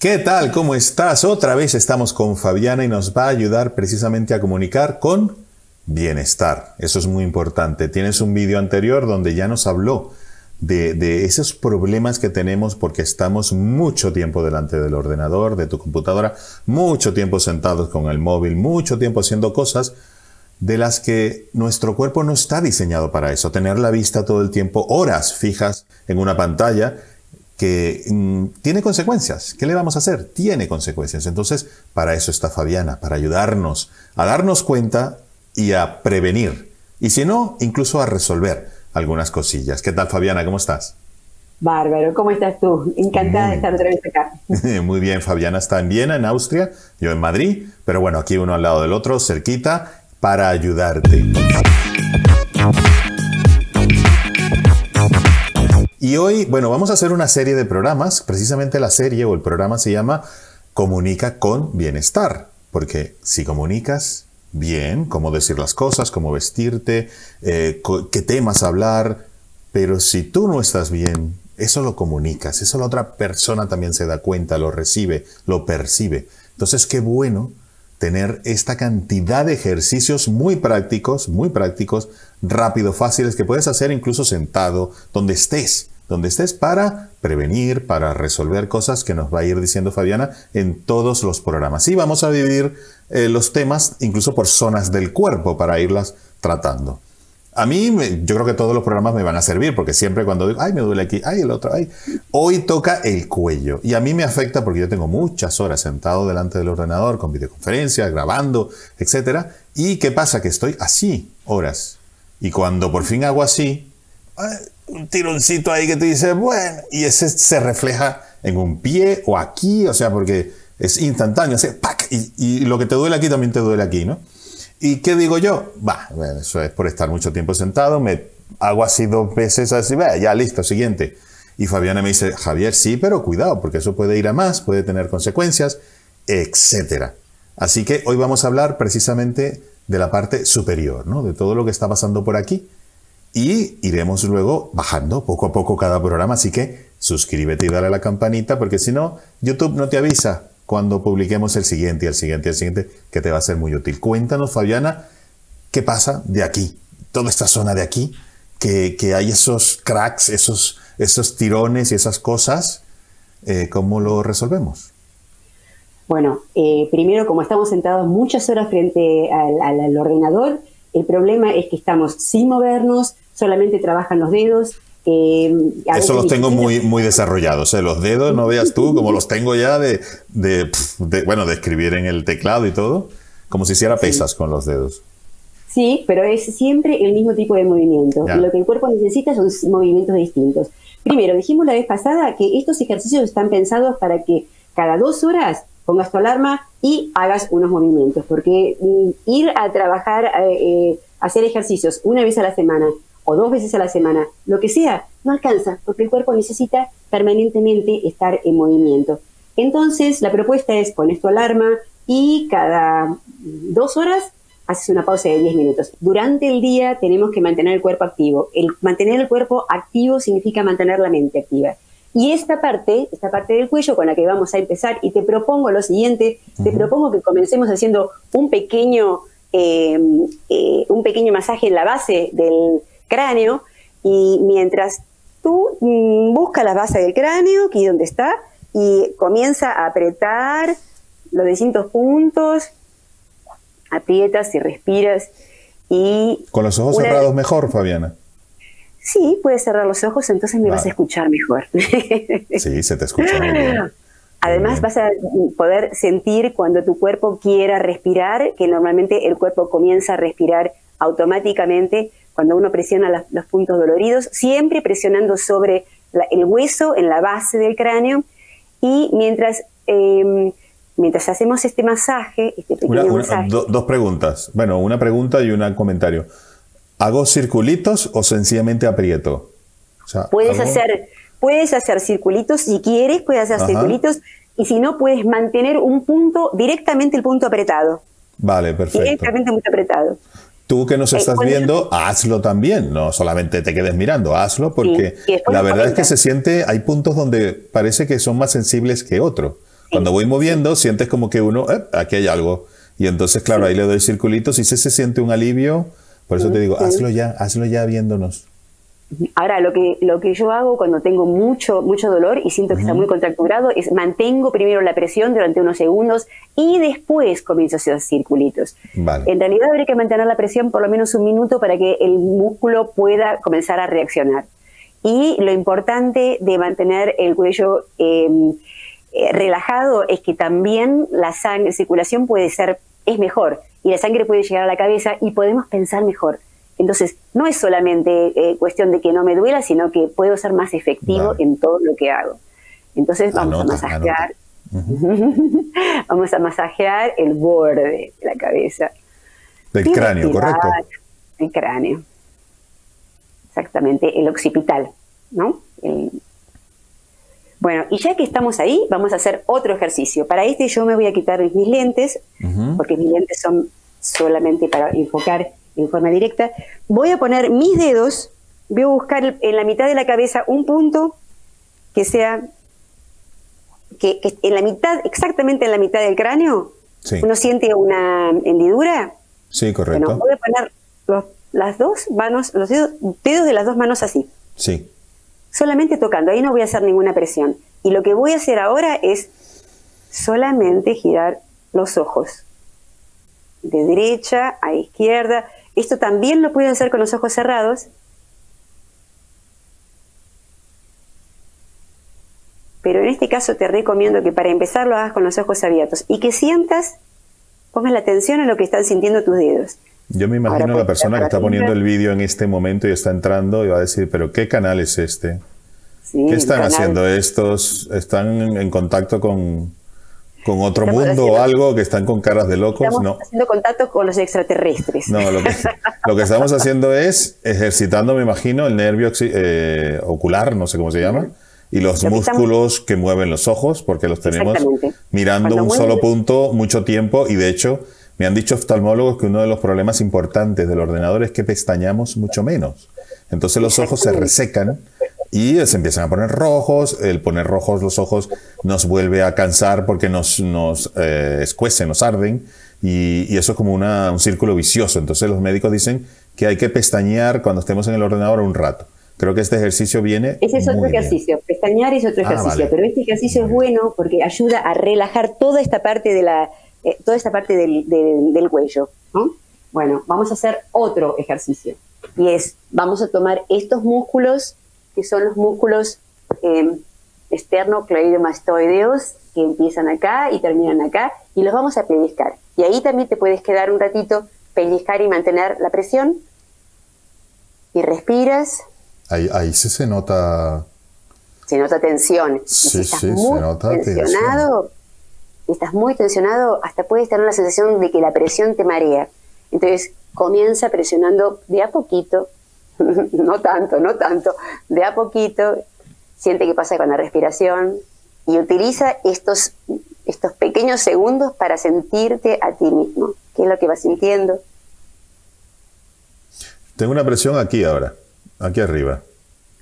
¿Qué tal? ¿Cómo estás? Otra vez estamos con Fabiana y nos va a ayudar precisamente a comunicar con bienestar. Eso es muy importante. Tienes un vídeo anterior donde ya nos habló de, esos problemas que tenemos porque estamos mucho tiempo delante del ordenador, de tu computadora, mucho tiempo sentados con el móvil, mucho tiempo haciendo cosas de las que nuestro cuerpo no está diseñado para eso. Tener la vista todo el tiempo, horas fijas en una pantalla que mm, tiene consecuencias. ¿Qué le vamos a hacer? Tiene consecuencias. Entonces, para eso está Fabiana, para ayudarnos a darnos cuenta y a prevenir. Y si no, incluso a resolver algunas cosillas. ¿Qué tal, Fabiana? ¿Cómo estás? Bárbaro, ¿cómo estás tú? Encantada de estar otra vez acá. Muy bien, Fabiana está en Viena, en Austria, yo en Madrid, pero bueno, aquí uno al lado del otro, cerquita, para ayudarte. Y hoy, bueno, vamos a hacer una serie de programas. Precisamente la serie o el programa se llama Comunica con Bienestar. Porque si comunicas bien, cómo decir las cosas, cómo vestirte, eh, qué temas hablar, pero si tú no estás bien, eso lo comunicas, eso la otra persona también se da cuenta, lo recibe, lo percibe. Entonces, qué bueno tener esta cantidad de ejercicios muy prácticos, muy prácticos, rápido, fáciles, que puedes hacer incluso sentado, donde estés donde estés para prevenir, para resolver cosas que nos va a ir diciendo Fabiana en todos los programas. Y vamos a dividir eh, los temas incluso por zonas del cuerpo para irlas tratando. A mí, yo creo que todos los programas me van a servir, porque siempre cuando digo, ay, me duele aquí, ay, el otro, ay, hoy toca el cuello. Y a mí me afecta porque yo tengo muchas horas sentado delante del ordenador, con videoconferencias, grabando, etc. ¿Y qué pasa? Que estoy así horas. Y cuando por fin hago así, un tironcito ahí que te dice, bueno, y ese se refleja en un pie o aquí, o sea, porque es instantáneo, ¡pac! Y, lo que te duele aquí también te duele aquí, ¿no? ¿Y qué digo yo? Va, bueno, eso es por estar mucho tiempo sentado, me hago así dos veces, así, va, ya listo, siguiente. Y Fabiana me dice, Javier, sí, pero cuidado, porque eso puede ir a más, puede tener consecuencias, etcétera. Así que hoy vamos a hablar precisamente de la parte superior, ¿no? De todo lo que está pasando por aquí y iremos luego bajando poco a poco cada programa, así que suscríbete y dale a la campanita porque si no, YouTube no te avisa cuando publiquemos el siguiente, el siguiente, el siguiente, que te va a ser muy útil. Cuéntanos, Fabiana, qué pasa de aquí, toda esta zona de aquí, que, hay esos cracks, esos, esos tirones y esas cosas, eh, ¿cómo lo resolvemos? Bueno, eh, primero, como estamos sentados muchas horas frente al ordenador, el problema es que estamos sin movernos, solamente trabajan los dedos. Eh, Eso los tengo muy, muy desarrollados. ¿eh? Los dedos, no veas tú, como los tengo ya de, bueno, de escribir en el teclado y todo, como si hiciera pesas con los dedos. Sí, pero es siempre el mismo tipo de movimiento. Lo que el cuerpo necesita son movimientos distintos. Primero, dijimos la vez pasada que estos ejercicios están pensados para que cada dos horas pongas tu alarma y hagas unos movimientos, porque mm, ir a trabajar, eh, eh, hacer ejercicios una vez a la semana o dos veces a la semana, lo que sea, no alcanza, porque el cuerpo necesita permanentemente estar en movimiento. Entonces, la propuesta es pones tu alarma y cada dos horas haces una pausa de 10 minutos. Durante el día tenemos que mantener el cuerpo activo. El mantener el cuerpo activo significa mantener la mente activa. Y esta parte, esta parte del cuello con la que vamos a empezar, y te propongo lo siguiente, te propongo que comencemos haciendo un pequeño, em, eh, un pequeño masaje en la base del cráneo, y mientras tú mm, buscas la base del cráneo, aquí donde está, y comienza a apretar los distintos puntos, aprietas y respiras, y... Con los ojos cerrados mejor, Fabiana. Sí, puedes cerrar los ojos, entonces me vas a escuchar mejor. sí, se te escucha muy bien. Además vas a poder sentir cuando tu cuerpo quiera respirar, que normalmente el cuerpo comienza a respirar automáticamente cuando uno presiona los puntos doloridos, siempre presionando sobre el hueso en la base del cráneo y mientras, em, mientras hacemos este masaje, este pequeño masaje dos preguntas, bueno, una pregunta y un comentario. ¿Hago circulitos o sencillamente aprieto? puedes, hacer, puedes hacer circulitos si quieres, puedes hacer circulitos y si no, puedes mantener un punto, directamente el punto apretado. Vale, perfecto. Directamente muy apretado. Tú que nos eh, estás viendo, hazlo también, no solamente te quedes mirando, hazlo porque la verdad es que se siente, hay puntos donde parece que son más sensibles que otros. Cuando voy moviendo, sientes como que uno, eh, aquí hay algo. Y entonces, claro, ahí le doy circulitos y si se siente un alivio. Por eso te digo, hazlo ya, hazlo ya viéndonos. Ahora, lo que, lo que yo hago cuando tengo mucho, mucho dolor y siento que está muy contracturado es mantengo primero la presión durante unos segundos y después comienzo a hacer circulitos. En realidad habría que mantener la presión por lo menos un minuto para que el músculo pueda comenzar a reaccionar. Y lo importante de mantener el cuello em, eh, relajado es que también la sangre, circulación puede ser, es mejor y la sangre puede llegar a la cabeza y podemos pensar mejor. Entonces, no es solamente eh, cuestión de que no me duela, sino que puedo ser más efectivo en todo lo que hago. Entonces, vamos a masajear. vamos a masajear el borde de la cabeza. Del cráneo, correcto. El cráneo. Exactamente, el occipital, ¿no? Bueno, y ya que estamos ahí, vamos a hacer otro ejercicio. Para este yo me voy a quitar mis lentes, porque mis lentes son solamente para enfocar en forma directa, voy a poner mis dedos, voy a buscar en la mitad de la cabeza un punto que sea, que, en la mitad, exactamente en la mitad del cráneo, uno siente una hendidura. Sí, correcto. voy a poner las dos manos, los dedos, dedos de las dos manos así. Sí. Solamente tocando, ahí no voy a hacer ninguna presión. Y lo que voy a hacer ahora es solamente girar los ojos de derecha a izquierda. Esto también lo puedes hacer con los ojos cerrados. Pero en este caso te recomiendo que para empezar lo hagas con los ojos abiertos y que sientas, pongas la atención en lo que están sintiendo tus dedos. Yo me imagino la persona que está poniendo el vídeo en este momento y está entrando y va a decir, pero ¿qué canal es este? ¿Qué están haciendo estos? ¿Están en contacto con, con otro mundo o algo que están con caras de locos. Estamos no. haciendo contacto con los extraterrestres. No, lo que, lo que estamos haciendo es ejercitando, me imagino, el nervio eh, ocular, no sé cómo se llama, y los músculos que mueven los ojos, porque los tenemos mirando un solo punto mucho tiempo y de hecho me han dicho oftalmólogos que uno de los problemas importantes del ordenador es que pestañamos mucho menos. Entonces los ojos se resecan y se empiezan a poner rojos, el poner rojos los ojos nos vuelve a cansar porque nos, nos eh, escuecen, nos arden, y, eso es como una, un círculo vicioso. Entonces los médicos dicen que hay que pestañear cuando estemos en el ordenador un rato. Creo que este ejercicio viene. Ese es otro ejercicio. Pestañear es otro ah, ejercicio, pero este ejercicio es bueno porque ayuda a relajar toda esta parte de la, eh, toda esta parte del, del, del cuello. Bueno, vamos a hacer otro ejercicio y es vamos a tomar estos músculos que son los músculos eh, esternocleidomastoideos que empiezan acá y terminan acá, y los vamos a pellizcar. Y ahí también te puedes quedar un ratito, pellizcar y mantener la presión, y respiras. Ahí, ahí sí se nota... Se nota tensión. Sí, sí, se nota tensionado, estás muy tensionado, hasta puedes tener la sensación de que la presión te marea. Entonces comienza presionando de a poquito, no tanto, no tanto, de a poquito, siente qué pasa con la respiración y utiliza estos, estos pequeños segundos para sentirte a ti mismo. ¿Qué es lo que vas sintiendo? Tengo una presión aquí ahora, aquí arriba.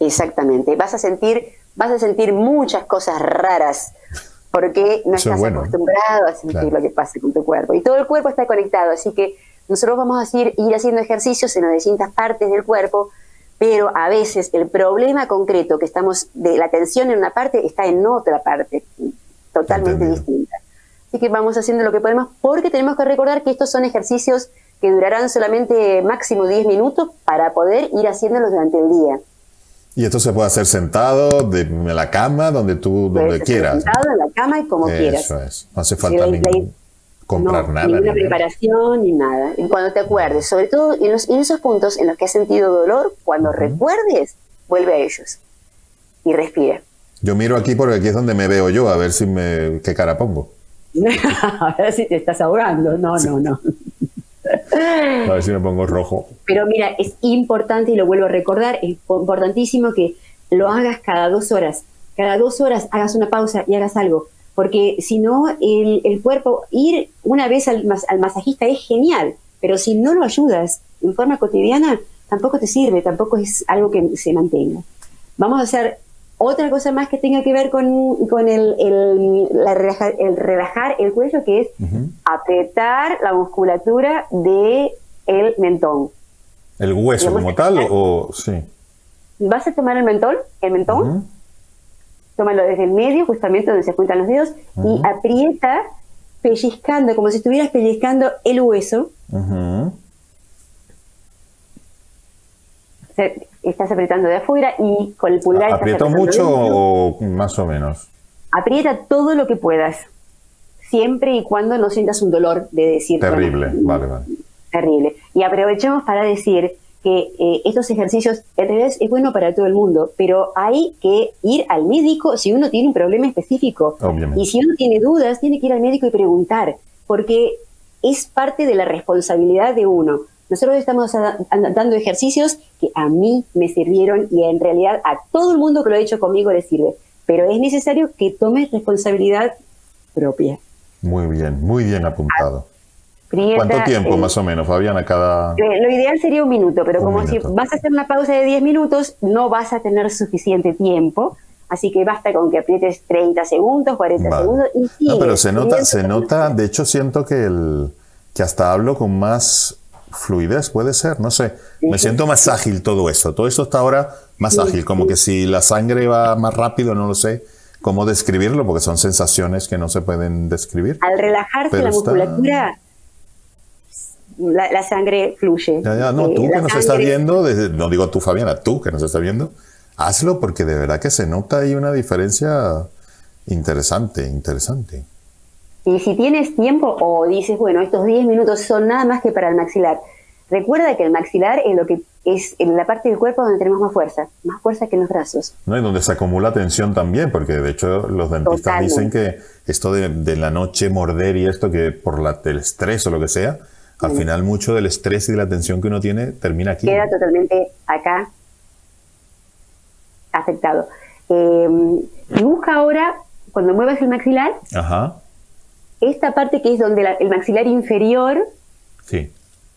Exactamente. Vas a sentir, vas a sentir muchas cosas raras porque no estás acostumbrado a sentir lo que pasa con tu cuerpo. Y todo el cuerpo está conectado, así que nosotros vamos a ir, ir haciendo ejercicios en las distintas partes del cuerpo, pero a veces el problema concreto que estamos de la tensión en una parte está en otra parte, totalmente distinta. Así que vamos haciendo lo que podemos, porque tenemos que recordar que estos son ejercicios que durarán solamente máximo 10 minutos para poder ir haciéndolos durante el día. Y esto se puede hacer sentado, de, en la cama, donde tú, donde quieras. Sentado en la cama y como quieras. Eso es. No hace falta ningún comprar nada. Ninguna preparación ni nada. Y cuando te acuerdes, sobre todo en, los, en esos puntos en los que has sentido dolor, cuando recuerdes, vuelve a ellos y respira. Yo miro aquí porque aquí es donde me veo yo, a ver si me, qué cara pongo. a ver si te estás ahogando. No, no, no. A ver si me pongo rojo. Pero mira, es importante, y lo vuelvo a recordar, es importantísimo que lo hagas cada dos horas. Cada dos horas hagas una pausa y hagas algo porque si no, el, cuerpo, ir una vez al, al masajista es genial, pero si no lo ayudas en forma cotidiana, tampoco te sirve, tampoco es algo que se mantenga. Vamos a hacer otra cosa más que tenga que ver con, con el, el, relajar, el cuello, que es apretar la musculatura de el mentón. ¿El hueso como tal o sí? Vas a tomar el mentón, el mentón, tómalo desde el medio, justamente donde se juntan los dedos, y aprieta pellizcando, como si estuvieras pellizcando el hueso estás apretando de afuera y con el pulgar... ¿Aprieto mucho o más o menos? Aprieta todo lo que puedas, siempre y cuando no sientas un dolor de decir... Terrible, vale, vale. Terrible. Y aprovechemos para decir que eh, estos ejercicios en realidad es bueno para todo el mundo, pero hay que ir al médico si uno tiene un problema específico. Obviamente. Y si uno tiene dudas, tiene que ir al médico y preguntar, porque es parte de la responsabilidad de uno. Nosotros estamos dando ejercicios que a mí me sirvieron y en realidad a todo el mundo que lo ha hecho conmigo le sirve. Pero es necesario que tomes responsabilidad propia. Muy bien, muy bien apuntado. ¿Cuánto tiempo más o menos, Fabiana, cada...? Eh, lo ideal sería un minuto, pero como si vas a hacer una pausa de 10 minutos, no vas a tener suficiente tiempo. Así que basta con que aprietes 30 segundos, 40 segundos y No, pero se nota, se nota, de hecho siento que, el, que hasta hablo con más fluidez, puede ser, no sé. Me siento más ágil todo esto. Todo esto está ahora más ágil, como que si la sangre va más rápido, no lo sé cómo describirlo, porque son sensaciones que no se pueden describir. Al relajarse la musculatura, la, sangre fluye. Ya, ya, no, tú que nos estás viendo, no digo tú, Fabiana, tú que nos estás viendo, hazlo porque de verdad que se nota ahí una diferencia interesante, interesante. Y si tienes tiempo o dices, bueno, estos 10 minutos son nada más que para el maxilar, recuerda que el maxilar es lo que es en la parte del cuerpo donde tenemos más fuerza, más fuerza que en los brazos. No, y donde se acumula tensión también, porque de hecho los dentistas dicen que esto de, la noche morder y esto, que por la, el estrés o lo que sea, al final mucho del estrés y de la tensión que uno tiene termina aquí. Queda totalmente acá afectado. Eh, y busca ahora, cuando muevas el maxilar, Ajá esta parte que es donde el maxilar inferior se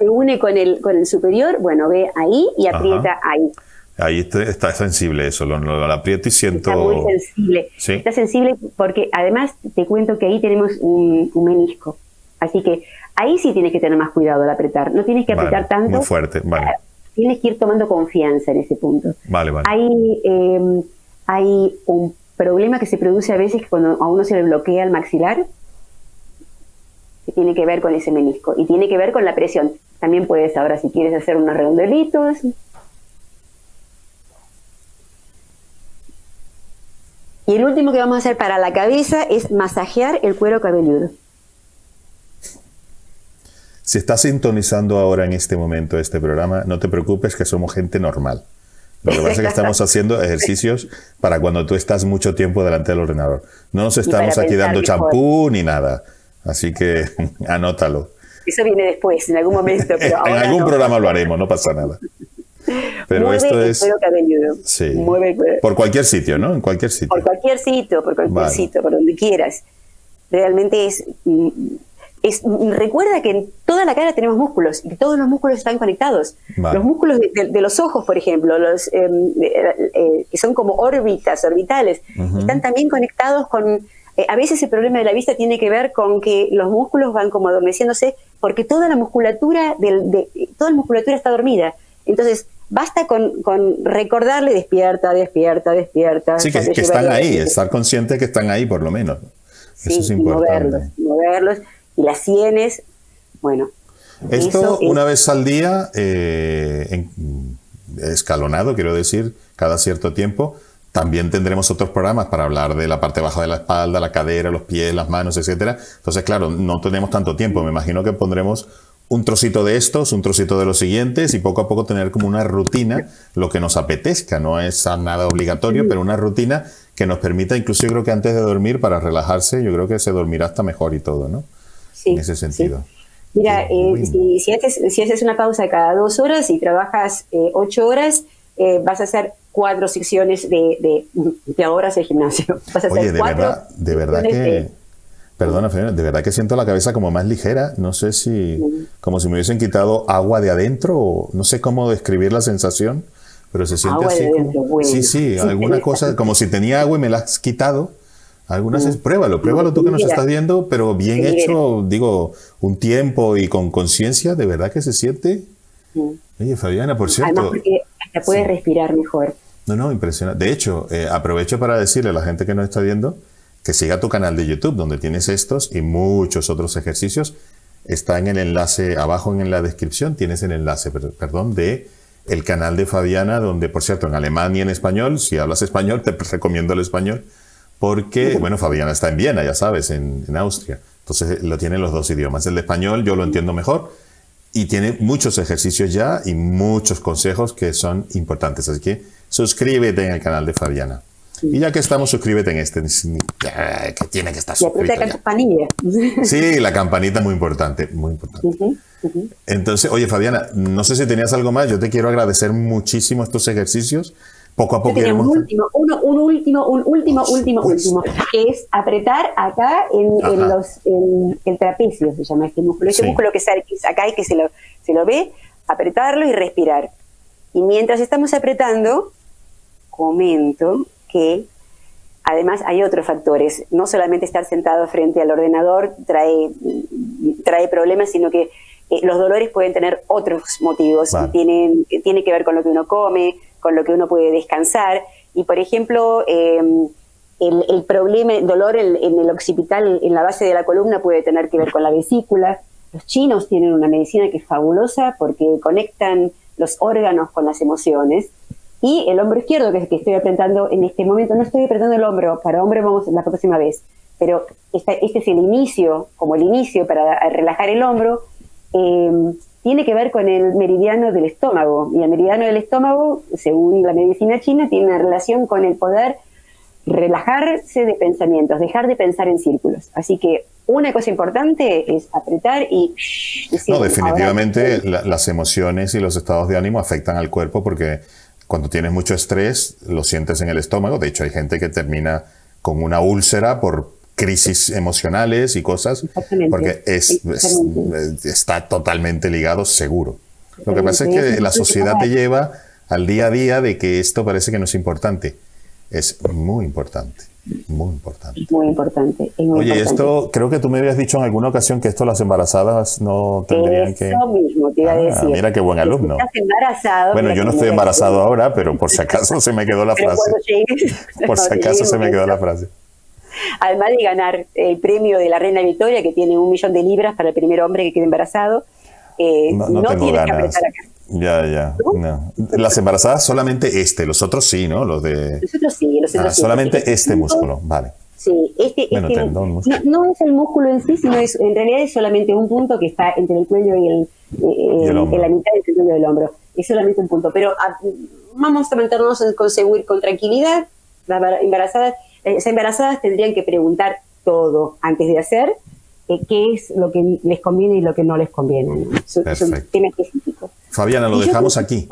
une con el, con el superior, bueno, ve ahí y aprieta ahí. Ahí está, sensible eso, lo, lo, aprieto y siento... Está muy sensible. Está sensible porque además te cuento que ahí tenemos un, menisco. Así que ahí sí tienes que tener más cuidado al apretar. No tienes que apretar tanto. Muy fuerte, vale. Eh, tienes que ir tomando confianza en ese punto. Vale, vale. Hay, em, hay un problema que se produce a veces cuando a uno se le bloquea el maxilar que tiene que ver con ese menisco y tiene que ver con la presión. También puedes ahora, si quieres, hacer unos redondelitos. Y el último que vamos a hacer para la cabeza es masajear el cuero cabelludo. Si estás sintonizando ahora en este momento este programa, no te preocupes que somos gente normal. Lo que pasa es que estamos haciendo ejercicios para cuando tú estás mucho tiempo delante del ordenador. No nos estamos aquí dando champú ni nada. Así que anótalo. Eso viene después, en algún momento. Pero en algún programa lo haremos, no pasa nada. Pero esto es. Sí. Por cualquier sitio, ¿no? En cualquier sitio. Por cualquier sitio, por cualquier sitio, por donde quieras. Realmente es, es. Recuerda que en toda la cara tenemos músculos y todos los músculos están conectados. Los músculos de, los ojos, por ejemplo, los em, eh, que son como órbitas orbitales, están también conectados con eh, a veces el problema de la vista tiene que ver con que los músculos van como adormeciéndose porque toda la musculatura, del, de, toda la musculatura está dormida. Entonces, basta con, recordarle despierta, despierta, despierta. Sí, que, están ahí, estar consciente que están ahí por lo menos. Eso es importante. Moverlos, moverlos. Y las sienes, bueno. Esto una vez al día, eh, escalonado, quiero decir, cada cierto tiempo, también tendremos otros programas para hablar de la parte baja de la espalda, la cadera, los pies, las manos, etcétera. Entonces, claro, no tenemos tanto tiempo. Me imagino que pondremos un trocito de estos, un trocito de los siguientes y poco a poco tener como una rutina, lo que nos apetezca. No es nada obligatorio, pero una rutina que nos permita, incluso yo creo que antes de dormir, para relajarse, yo creo que se dormirá hasta mejor y todo, ¿no? Sí, en ese sentido. Mira, eh, si, haces, una pausa cada dos horas y trabajas eh, ocho horas, eh, vas a hacer cuatro secciones de, de, horas de gimnasio. Oye, de verdad, de verdad que... Perdona, de verdad que siento la cabeza como más ligera. No sé si... Como si me hubiesen quitado agua de adentro o no sé cómo describir la sensación. pero se siente así. sí, sí, alguna cosa, como si tenía agua y me la has quitado. Algunas es, pruébalo, pruébalo tú que nos estás viendo, pero bien hecho, digo, un tiempo y con conciencia, de verdad que se siente. Oye, Fabiana, por cierto. Además porque hasta puedes respirar mejor. No, no, impresionante. De hecho, eh, aprovecho para decirle a la gente que nos está viendo que siga tu canal de YouTube, donde tienes estos y muchos otros ejercicios. Está en el enlace, abajo en la descripción tienes el enlace, perdón, de el canal de Fabiana, donde, por cierto, en alemán y en español, si hablas español, te recomiendo el español, porque, bueno, Fabiana está en Viena, ya sabes, en, en Austria. Entonces lo tiene los dos idiomas. El español yo lo entiendo mejor y tiene muchos ejercicios ya y muchos consejos que son importantes. Así que suscríbete en el canal de Fabiana. Y ya que estamos, suscríbete en este, que tiene que estar suscrito. la campanilla. Sí, la campanita muy importante, muy importante. Entonces, oye Fabiana, no sé si tenías algo más, yo te quiero agradecer muchísimo estos ejercicios. Poco a poco. un último, uno, un último, un último, último, pues. último, que es apretar acá en, los, en el trapecio, se llama este músculo. Este músculo que sale acá y que se lo, se lo ve, apretarlo y respirar. Y mientras estamos apretando, comento que además hay otros factores. No solamente estar sentado frente al ordenador trae, trae problemas, sino que eh, los dolores pueden tener otros motivos. Tienen, tiene que ver con lo que uno come, con lo que uno puede descansar. Y por ejemplo, em, el, problema, el dolor en, el occipital, en la base de la columna, puede tener que ver con la vesícula. Los chinos tienen una medicina que es fabulosa porque conectan los órganos con las emociones. Y el hombro izquierdo, que, es que estoy apretando en este momento, no estoy apretando el hombro, para hombre vamos la próxima vez, pero este, es el inicio, como el inicio para relajar el hombro, eh, tiene que ver con el meridiano del estómago. Y el meridiano del estómago, según la medicina china, tiene una relación con el poder relajarse de pensamientos, dejar de pensar en círculos. Así que una cosa importante es apretar y... no, definitivamente las emociones y los estados de ánimo afectan al cuerpo porque cuando tienes mucho estrés lo sientes en el estómago. De hecho, hay gente que termina con una úlcera por crisis emocionales y cosas, porque es, está totalmente ligado seguro. Lo que pasa es que la sociedad te lleva al día a día de que esto parece que no es importante. Es muy importante. Muy importante. Muy importante. Oye, esto creo que tú me habías dicho en alguna ocasión que esto las embarazadas no tendrían que. Eso mismo te iba a ah, decir. Mira qué buen alumno. Estás embarazado. Bueno, yo no estoy embarazado ahora, pero por si acaso se me quedó la frase. por si acaso se me quedó la frase. Además de ganar el premio de la Reina Victoria, que tiene un millón de libras para el primer hombre que quede embarazado, eh, no, no, tienes que apretar acá. Ya, ya. Las embarazadas solamente este, los otros sí, ¿no? Los de. Los otros sí, los otros ah, Solamente este músculo, vale. Sí, este, este no, es el músculo en sí, sino es, en realidad es solamente un punto que está entre el cuello y el, eh, en la mitad del cuello del hombro. Es solamente un punto. Pero ah, vamos a mantenernos con, con tranquilidad. Las embarazadas, eh, las embarazadas tendrían que preguntar todo antes de hacer eh, qué es lo que les conviene y lo que no les conviene. Es un tema específico. Fabiana, lo dejamos aquí.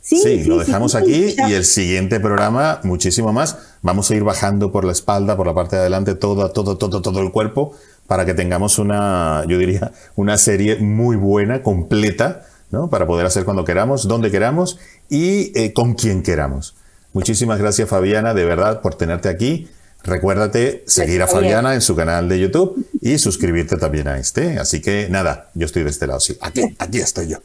sí, lo dejamos aquí y el siguiente programa, muchísimo más. Vamos a ir bajando por la espalda, por la parte de adelante, todo, todo, todo, todo el cuerpo, para que tengamos una, yo diría, una serie muy buena, completa, ¿no? Para poder hacer cuando queramos, donde queramos y eh, con quien queramos. Muchísimas gracias, Fabiana, de verdad, por tenerte aquí. Recuérdate seguir a Fabiana en su canal de YouTube y suscribirte también a este. Así que nada, yo estoy de este lado. Sí, aquí, aquí estoy yo.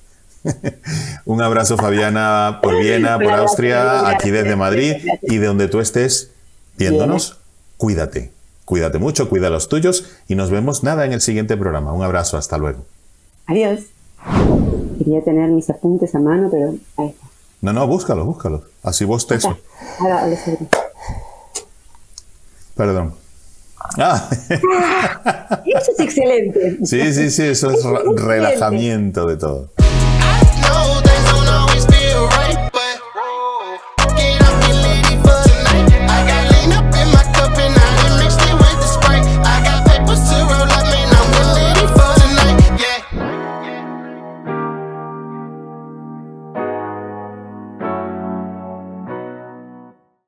Un abrazo, Fabiana, por Viena, por Austria, aquí desde Madrid y de donde tú estés viéndonos. Cuídate, cuídate mucho, cuida a los tuyos y nos vemos nada en el siguiente programa. Un abrazo, hasta luego. Adiós. Quería tener mis apuntes a mano, pero ahí está. No, no, búscalo, búscalo. Así vos te eso. Perdón. Ah. Eso es excelente. Sí, sí, sí, eso es relajamiento de todo.